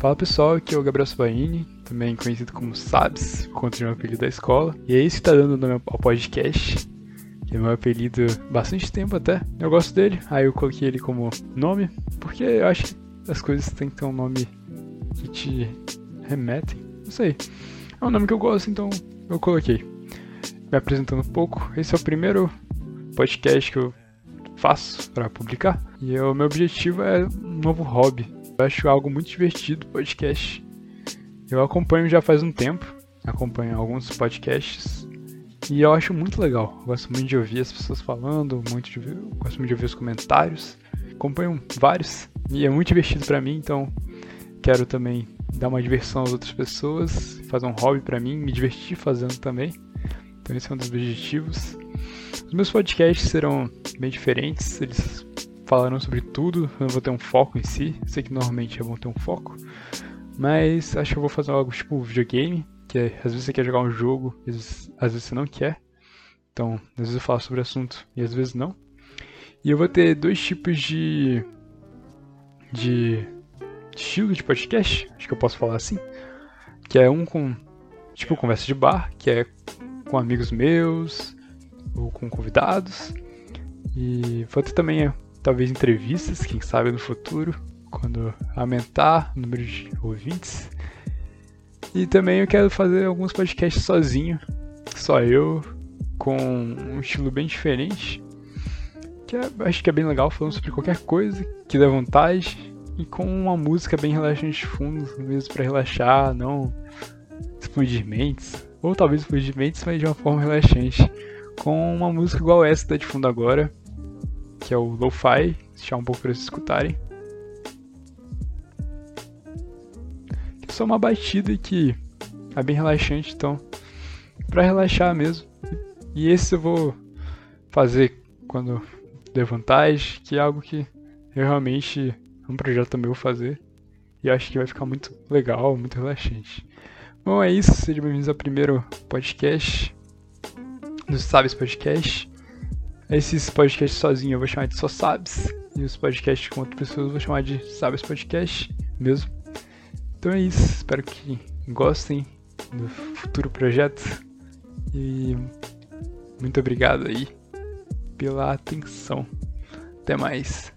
Fala pessoal, aqui é o Gabriel Svaini, também conhecido como Sabs, contra o meu apelido da escola. E é isso que tá dando nome ao podcast, que é meu apelido bastante tempo até. Eu gosto dele, aí eu coloquei ele como nome, porque eu acho que as coisas têm que ter um nome que te remetem. Não sei. É um nome que eu gosto, então eu coloquei. Me apresentando um pouco, esse é o primeiro podcast que eu faço para publicar. E o meu objetivo é um novo hobby. Eu acho algo muito divertido podcast. Eu acompanho já faz um tempo, acompanho alguns podcasts e eu acho muito legal. Eu gosto muito de ouvir as pessoas falando, muito de, gosto muito de ouvir os comentários. Acompanho vários e é muito divertido para mim, então quero também dar uma diversão às outras pessoas, fazer um hobby para mim, me divertir fazendo também. Então esse é um dos objetivos. Os meus podcasts serão bem diferentes, eles falarão sobre tudo, eu não vou ter um foco em si, sei que normalmente é bom ter um foco, mas acho que eu vou fazer algo tipo videogame, que é, às vezes você quer jogar um jogo, às vezes, às vezes você não quer, então às vezes eu falo sobre assunto e às vezes não. E eu vou ter dois tipos de, de estilo de podcast, acho que eu posso falar assim, que é um com tipo conversa de bar, que é com amigos meus, ou com convidados. E vou ter também, talvez, entrevistas, quem sabe no futuro, quando aumentar o número de ouvintes. E também eu quero fazer alguns podcasts sozinho, só eu, com um estilo bem diferente, que é, acho que é bem legal, falando sobre qualquer coisa que dê vontade, e com uma música bem relaxante de fundo, mesmo para relaxar, não explodir mentes, ou talvez explodir mentes, mas de uma forma relaxante com uma música igual essa tá de fundo agora, que é o Lo-Fi, deixar um pouco para vocês escutarem. É só uma batida que é bem relaxante, então, para relaxar mesmo. E esse eu vou fazer quando der vantagem, que é algo que eu realmente é um projeto meu fazer. E acho que vai ficar muito legal, muito relaxante. Bom, é isso. Sejam bem-vindos ao primeiro podcast do Sabes Podcast. Esses podcasts sozinho eu vou chamar de Só Sabes. E os podcasts com outras pessoas eu vou chamar de Sabes Podcast mesmo. Então é isso. Espero que gostem do futuro projeto. E muito obrigado aí pela atenção. Até mais.